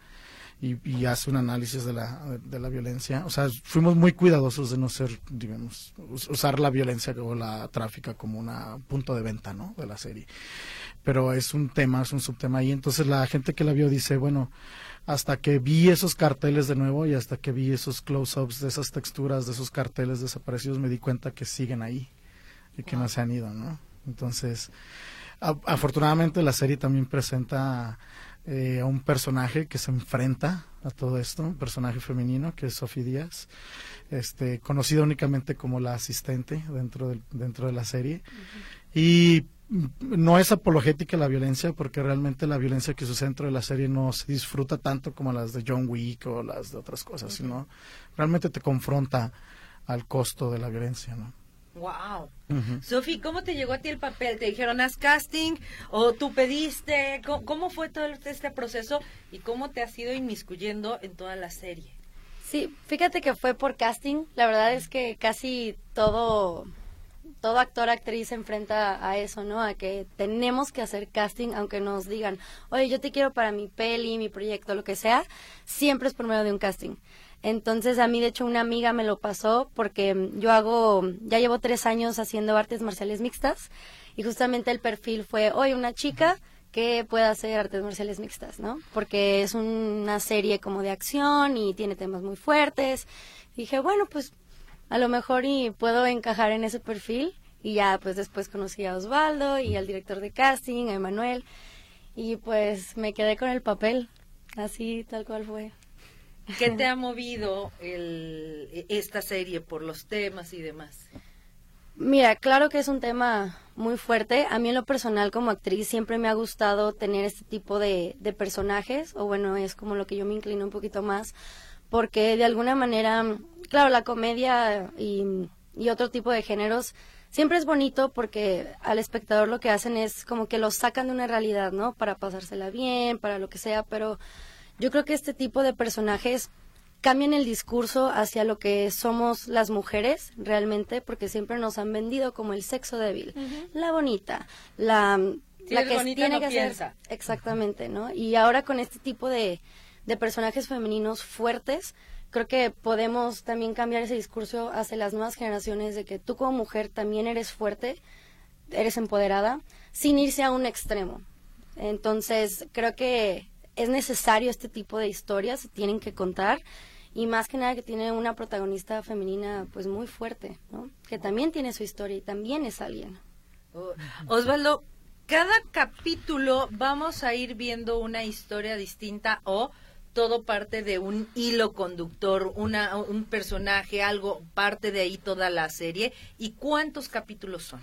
y, hace un análisis de la, de la violencia. O sea, fuimos muy cuidadosos de no ser, digamos, usar la violencia o la tráfica como un punto de venta, ¿no? De la serie. Pero es un tema, es un subtema y entonces la gente que la vio dice, bueno, hasta que vi esos carteles de nuevo y hasta que vi esos close-ups de esas texturas, de esos carteles desaparecidos, me di cuenta que siguen ahí y que no se han ido, ¿no? Entonces, afortunadamente la serie también presenta eh, a un personaje que se enfrenta a todo esto, un personaje femenino que es Sofía Díaz, este, conocida únicamente como la asistente dentro, del, dentro de la serie. Y no es apologética la violencia, porque realmente la violencia que sucede dentro de la serie no se disfruta tanto como las de John Wick o las de otras cosas, sino realmente te confronta al costo de la violencia, ¿no? Wow. Sofi, ¿cómo te llegó a ti el papel? ¿Te dijeron haz casting o tú pediste? ¿Cómo, fue todo este proceso y cómo te has ido inmiscuyendo en toda la serie? Sí, fíjate que fue por casting. La verdad es que casi todo todo actor, actriz se enfrenta a eso, ¿no? A que tenemos que hacer casting, aunque nos digan, oye, yo te quiero para mi peli, mi proyecto, lo que sea, siempre es por medio de un casting. Entonces a mí, de hecho, una amiga me lo pasó porque yo hago, ya llevo tres años haciendo artes marciales mixtas y justamente el perfil fue, oye, una chica que pueda hacer artes marciales mixtas, ¿no? Porque es una serie como de acción y tiene temas muy fuertes. dije, bueno, pues a lo mejor y puedo encajar en ese perfil. Y ya pues después conocí a Osvaldo y al director de casting, a Emanuel. Y pues me quedé con el papel, así tal cual fue. ¿Qué te ha movido esta serie por los temas y demás? Mira, claro que es un tema muy fuerte. A mí en lo personal como actriz siempre me ha gustado tener este tipo de, de personajes, o bueno, es como lo que yo me inclino un poquito más, porque de alguna manera, claro, la comedia y, y otro tipo de géneros siempre es bonito porque al espectador lo que hacen es como que lo sacan de una realidad, ¿no? Para pasársela bien, para lo que sea, pero yo creo que este tipo de personajes cambian el discurso hacia lo que somos las mujeres realmente, porque siempre nos han vendido como el sexo débil, la bonita, la, la que tiene que ser exactamente, ¿no? Y ahora con este tipo de, de personajes femeninos fuertes, creo que podemos también cambiar ese discurso hacia las nuevas generaciones de que tú como mujer también eres fuerte, eres empoderada, sin irse a un extremo. Entonces, creo que es necesario este tipo de historias, se tienen que contar y más que nada que tiene una protagonista femenina pues muy fuerte, ¿no? Que también tiene su historia y también es alguien. Oh, Osvaldo, cada capítulo vamos a ir viendo una historia distinta o todo parte de un hilo conductor, una, un personaje, algo, parte de ahí toda la serie. ¿Y cuántos capítulos son?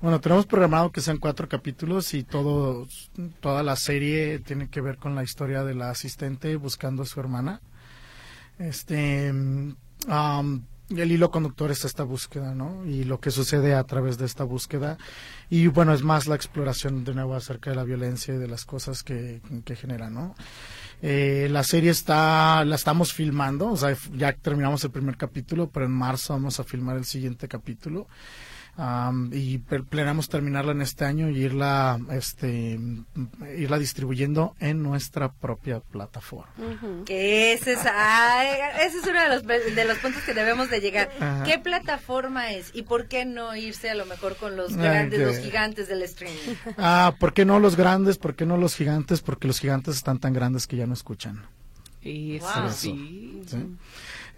Bueno, tenemos programado que sean cuatro capítulos y todo, toda la serie tiene que ver con la historia de la asistente buscando a su hermana. Este, um, el hilo conductor es esta búsqueda, ¿no? Y lo que sucede a través de esta búsqueda. Y bueno, es más la exploración de nuevo acerca de la violencia y de las cosas que, que genera, ¿no? Eh, la serie está, la estamos filmando, o sea, ya terminamos el primer capítulo, pero en marzo vamos a filmar el siguiente capítulo y planeamos terminarla en este año y irla, este, irla distribuyendo en nuestra propia plataforma. ese, es, ese es uno de los, de los puntos que debemos de llegar. ¿Qué plataforma es y por qué no irse a lo mejor con los grandes, los gigantes del streaming? Ah, ¿por qué no los grandes? ¿Por qué no los gigantes? Porque los gigantes están tan grandes que ya no escuchan. Y sí.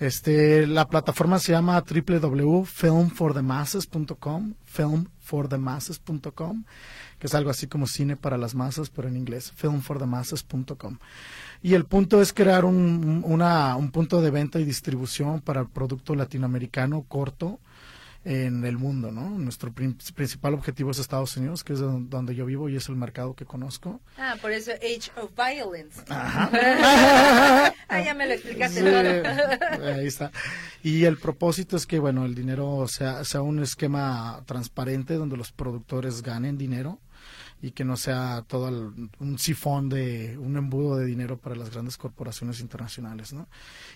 Este, la plataforma se llama www.filmforthemasses.com, filmforthemasses.com, que es algo así como cine para las masas, pero en inglés, filmforthemasses.com. Y el punto es crear un, una, un punto de venta y distribución para el producto latinoamericano corto, en el mundo, ¿no? Nuestro principal objetivo es Estados Unidos, que es donde yo vivo y es el mercado que conozco. Ah, por eso Age of Violence. Ajá. [laughs] ah, ya me lo explicaste todo. Ahí está. Y el propósito es que, bueno, el dinero sea, sea un esquema transparente donde los productores ganen dinero y que no sea todo un sifón de un embudo de dinero para las grandes corporaciones internacionales, ¿no?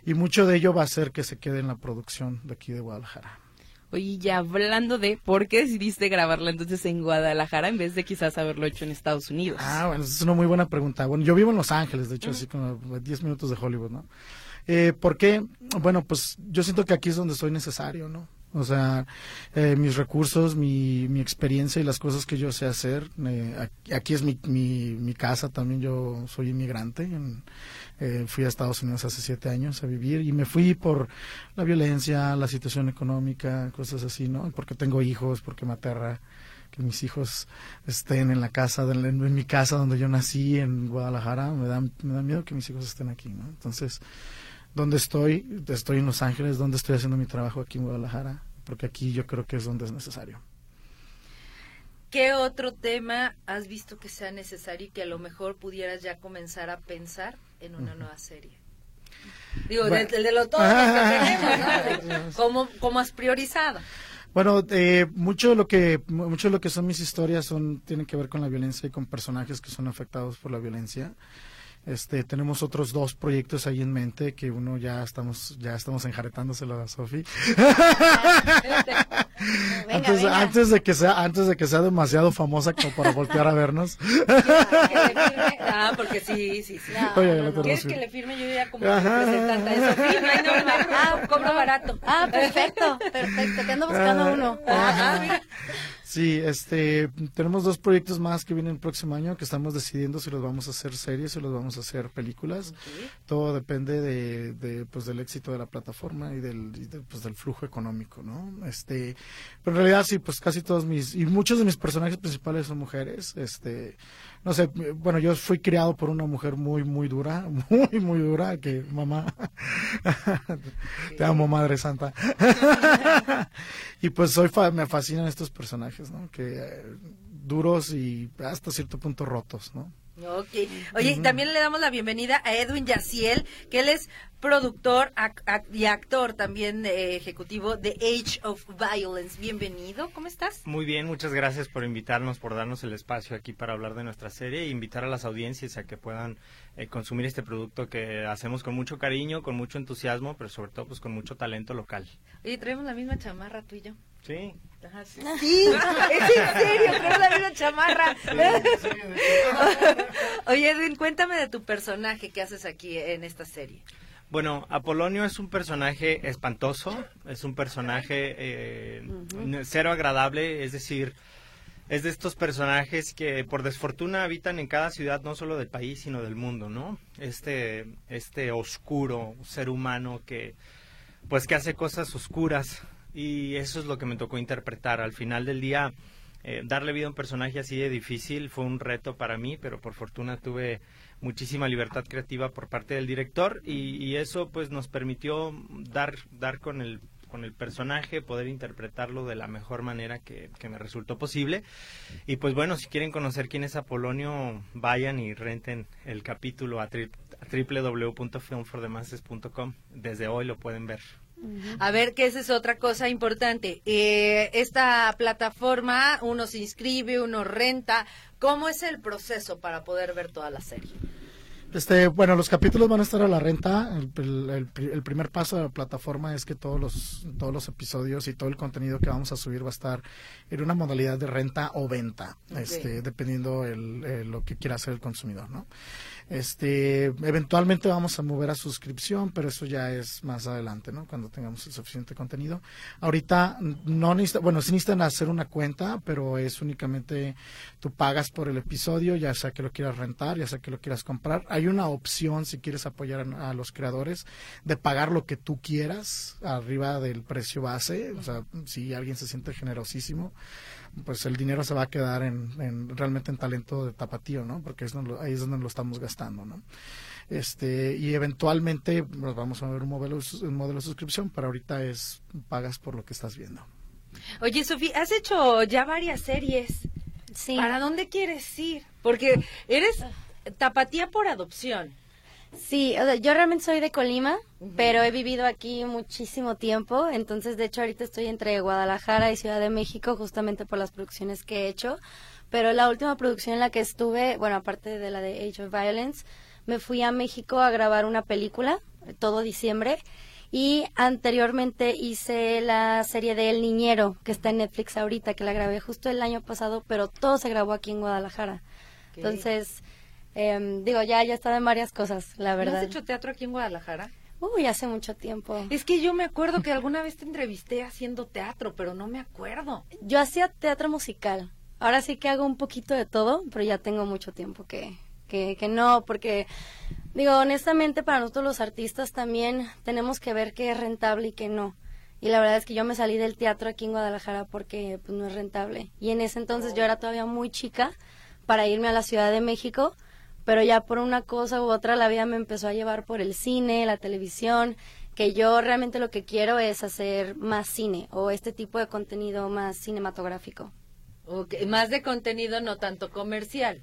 Y mucho de ello va a ser que se quede en la producción de aquí de Guadalajara. Oye, ya hablando de por qué decidiste grabarla entonces en Guadalajara en vez de quizás haberlo hecho en Estados Unidos. Ah, bueno, es una muy buena pregunta. Bueno, yo vivo en Los Ángeles, de hecho, así como 10 minutos de Hollywood, ¿no? Eh, ¿Por qué? Bueno, pues yo siento que aquí es donde soy necesario, ¿no? O sea, eh, mis recursos, mi, mi experiencia y las cosas que yo sé hacer. Eh, aquí es mi, mi, mi, casa también, yo soy inmigrante. En, eh, fui a Estados Unidos hace siete años a vivir y me fui por la violencia, la situación económica, cosas así, ¿no? Porque tengo hijos, porque me aterra que mis hijos estén en la casa, en, mi casa donde yo nací, en Guadalajara, me da, me da miedo que mis hijos estén aquí, ¿no? Entonces, ¿dónde estoy? Estoy en Los Ángeles, ¿dónde estoy haciendo mi trabajo aquí en Guadalajara? Porque aquí yo creo que es donde es necesario. ¿Qué otro tema has visto que sea necesario y que a lo mejor pudieras ya comenzar a pensar en una nueva serie? Digo, de, de, lo todo que tenemos, ¿no? [laughs] ¿Cómo, has priorizado? Bueno, eh, mucho de lo que mucho de lo que son mis historias son tienen que ver con la violencia y con personajes que son afectados por la violencia. Este, tenemos otros dos proyectos ahí en mente que uno ya estamos ya estamos enjaretándoselo a Sofi. [laughs] Antes, venga. antes de que sea antes de que sea demasiado famosa como para voltear a vernos. Firme. Ah, porque sí, sí, sí. No, Oye, no, la no. ¿Quieres que le firme? Yo ya como Ajá. representante de Sofía. No hay norma. Ah, cobro barato. Ah, perfecto, perfecto. Te ando buscando uno. Ah. Sí, este, tenemos dos proyectos más que vienen el próximo año que estamos decidiendo si los vamos a hacer series o los vamos a hacer películas. Todo depende de, de, pues, del éxito de la plataforma y del, y de, pues, del flujo económico, ¿no? Este, pero en realidad sí, pues casi todos mis, y muchos de mis personajes principales son mujeres, este, no sé, bueno, yo fui criado por una mujer muy, muy dura, [laughs] muy, muy dura, que mamá, [laughs] te amo, Madre Santa. [laughs] y pues soy fa- me fascinan estos personajes, ¿no? Que eh, duros y hasta cierto punto rotos, ¿no? Ok. Oye, y también le damos la bienvenida a Edwin Yaciel, que él es productor ac- ac- y actor también eh, ejecutivo de Age of Violence. Bienvenido, ¿cómo estás? Muy bien, muchas gracias por invitarnos, por darnos el espacio aquí para hablar de nuestra serie e invitar a las audiencias a que puedan eh, consumir este producto que hacemos con mucho cariño, con mucho entusiasmo, pero sobre todo pues con mucho talento local. Oye, traemos la misma chamarra tú y yo. Sí. Ajá, sí. [laughs] Sí, es en serio, traemos la misma chamarra. Oye, Edwin, cuéntame de tu personaje que haces aquí en esta serie. Bueno, Apolonio es un personaje espantoso, es un personaje eh, cero agradable, es decir, es de estos personajes que por desfortuna habitan en cada ciudad, no solo del país, sino del mundo, ¿no? Este, este oscuro ser humano que, pues, que hace cosas oscuras y eso es lo que me tocó interpretar. Al final del día, eh, darle vida a un personaje así de difícil fue un reto para mí, pero por fortuna tuve muchísima libertad creativa por parte del director y, y eso pues nos permitió dar dar con el con el personaje, poder interpretarlo de la mejor manera que, que me resultó posible. Y pues bueno, si quieren conocer quién es Apolonio, vayan y renten el capítulo a, tri- a www.filmforthemasses.com. Desde hoy lo pueden ver. A ver, que esa es otra cosa importante. Eh, esta plataforma, uno se inscribe, uno renta. ¿Cómo es el proceso para poder ver toda la serie? Este, bueno, los capítulos van a estar a la renta. El, el- el pri- el primer paso de la plataforma es que todos los, todos los episodios y todo el contenido que vamos a subir va a estar en una modalidad de renta o venta, este, dependiendo el, lo que quiera hacer el consumidor, ¿no? Este, eventualmente vamos a mover a suscripción, pero eso ya es más adelante, ¿no? Cuando tengamos el suficiente contenido. Ahorita no necesita, bueno, sí necesitan hacer una cuenta, pero es únicamente tú pagas por el episodio, ya sea que lo quieras rentar, ya sea que lo quieras comprar. Hay una opción si quieres apoyar a, a los creadores de pagar lo que tú quieras arriba del precio base, o sea, si alguien se siente generosísimo, pues el dinero se va a quedar en, en- realmente en talento de tapatío, ¿no? Porque es donde lo- ahí es donde lo estamos gastando, ¿no? Este, y eventualmente pues, vamos a ver un modelo, un modelo de suscripción, pero ahorita es pagas por lo que estás viendo. Oye, Sofía, has hecho ya varias series. Sí. ¿Para dónde quieres ir? Porque eres tapatía por adopción. Sí, o sea, yo realmente soy de Colima, pero he vivido aquí muchísimo tiempo, entonces de hecho ahorita estoy entre Guadalajara y Ciudad de México justamente por las producciones que he hecho, pero la última producción en la que estuve, bueno, aparte de la de Age of Violence, me fui a México a grabar una película todo diciembre. Y anteriormente hice la serie de El Niñero que está en Netflix ahorita, que la grabé justo el año pasado, pero todo se grabó aquí en Guadalajara. Entonces, em, digo, ya, ya he estado en varias cosas, la ¿No verdad. has hecho teatro aquí en Guadalajara? Uy, hace mucho tiempo. Es que yo me acuerdo que alguna vez te entrevisté haciendo teatro, pero no me acuerdo. Yo hacía teatro musical. Ahora sí que hago un poquito de todo, pero ya tengo mucho tiempo que, que, que no, porque digo, honestamente para nosotros los artistas también tenemos que ver qué es rentable y qué no. Y la verdad es que yo me salí del teatro aquí en Guadalajara porque pues no es rentable. Y en ese entonces yo era todavía muy chica para irme a la Ciudad de México, pero ya por una cosa u otra la vida me empezó a llevar por el cine, la televisión, que yo realmente lo que quiero es hacer más cine o este tipo de contenido más cinematográfico. Ok, Más de contenido, no tanto comercial.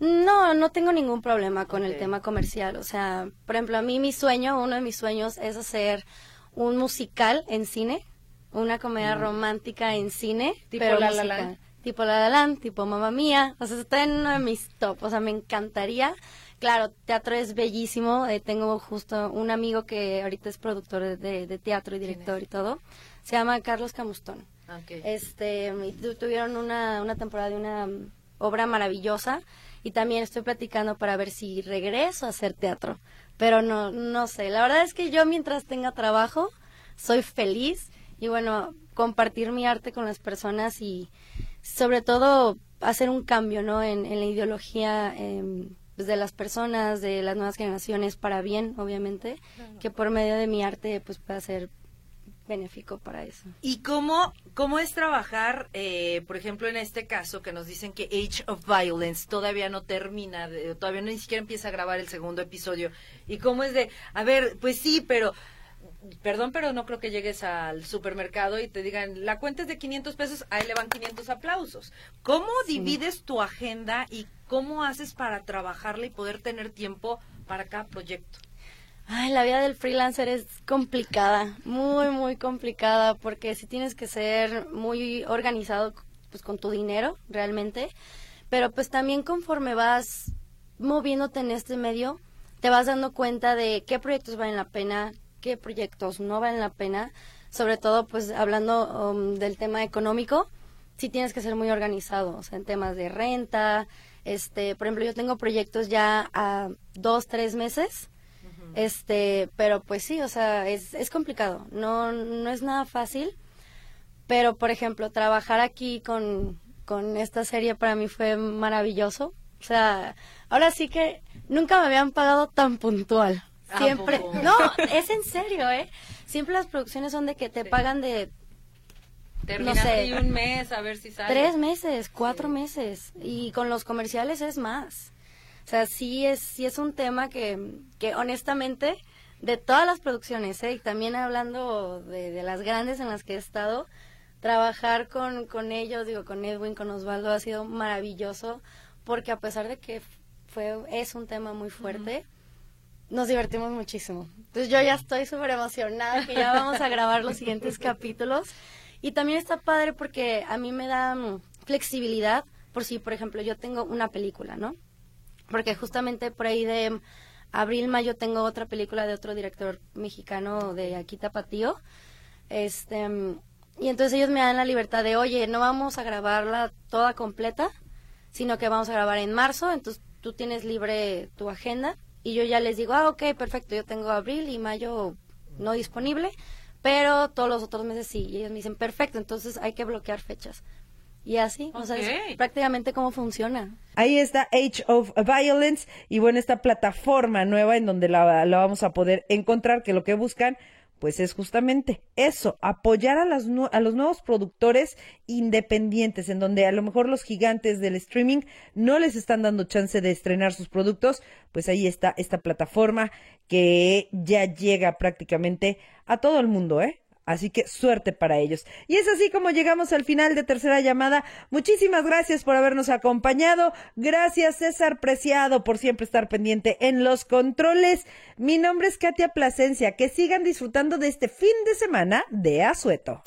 No, no tengo ningún problema con el tema comercial. O sea, por ejemplo, a mí mi sueño, uno de mis sueños es hacer un musical en cine, una comedia romántica en cine. Tipo pero La. Tipo La La Land, tipo Mamma Mía. O sea, está en uno de mis top. O sea, me encantaría Claro, teatro es bellísimo. Eh, tengo justo un amigo que ahorita es productor de, de teatro y director y todo. Se llama Carlos Camustón. Okay. Este, tuvieron una, una temporada de una obra maravillosa y también estoy platicando para ver si regreso a hacer teatro. Pero no, no sé. La verdad es que yo mientras tenga trabajo soy feliz y bueno, compartir mi arte con las personas y sobre todo hacer un cambio, ¿no? En, la ideología eh, de las personas, de las nuevas generaciones para bien, obviamente, que por medio de mi arte pues pueda ser benéfico para eso. ¿Y cómo, cómo es trabajar, eh, por ejemplo, en este caso que nos dicen que Age of Violence todavía no termina, todavía no ni siquiera empieza a grabar el segundo episodio? ¿Y cómo es de, a ver, pues sí, pero perdón, pero no creo que llegues al supermercado y te digan, la cuenta es de 500 pesos, ahí le van 500 aplausos. ¿Cómo divides tu agenda y cómo haces para trabajarla y poder tener tiempo para cada proyecto? Ay, la vida del freelancer es complicada, muy, muy complicada, porque si tienes que ser muy organizado pues con tu dinero, realmente, pero pues también conforme vas moviéndote en este medio, te vas dando cuenta de qué proyectos valen la pena, qué proyectos no valen la pena, sobre todo pues hablando um, del tema económico, sí tienes que ser muy organizado, o sea, en temas de renta, este, por ejemplo, yo tengo proyectos ya a dos, tres meses, este, pero pues sí, o sea, es, es complicado, no, no es nada fácil, pero por ejemplo, trabajar aquí con, con esta serie para mí fue maravilloso, o sea, ahora sí que nunca me habían pagado tan puntual. Siempre, no, es en serio, ¿eh? Siempre las producciones son de que te pagan de no sé, un mes a ver si sale. Tres meses, cuatro meses. Y con los comerciales es más. O sea, sí es, sí es un tema que, que honestamente, de todas las producciones, ¿eh? y también hablando de, de, las grandes en las que he estado, trabajar con, con ellos, digo, con Edwin, con Osvaldo, ha sido maravilloso, porque a pesar de que fue, es un tema muy fuerte, nos divertimos muchísimo. Entonces yo ya estoy súper emocionada que ya vamos a grabar los siguientes capítulos. Y también está padre porque a mí me da mm, flexibilidad por si, por ejemplo, yo tengo una película, ¿no? porque justamente por ahí de abril, mayo tengo otra película de otro director mexicano de aquí Tapatío. Este, y entonces ellos me dan la libertad de, oye, no vamos a grabarla toda completa, sino que vamos a grabar en marzo, entonces tú tienes libre tu agenda y yo ya les digo, ah, ok, perfecto, yo tengo abril y mayo no disponible, pero todos los otros meses sí. Y ellos me dicen, perfecto, entonces hay que bloquear fechas. Y así, o sea, es prácticamente cómo funciona. Ahí está Age of Violence y bueno, esta plataforma nueva en donde la, vamos a poder encontrar, que lo que buscan pues es justamente eso, apoyar a, las, a los nuevos productores independientes, en donde a lo mejor los gigantes del streaming no les están dando chance de estrenar sus productos, pues ahí está esta plataforma que ya llega prácticamente a todo el mundo, ¿eh? Así que suerte para ellos. Y es así como llegamos al final de tercera llamada. Muchísimas gracias por habernos acompañado. Gracias César Preciado por siempre estar pendiente en los controles. Mi nombre es Katia Plasencia. Que sigan disfrutando de este fin de semana de Azueto.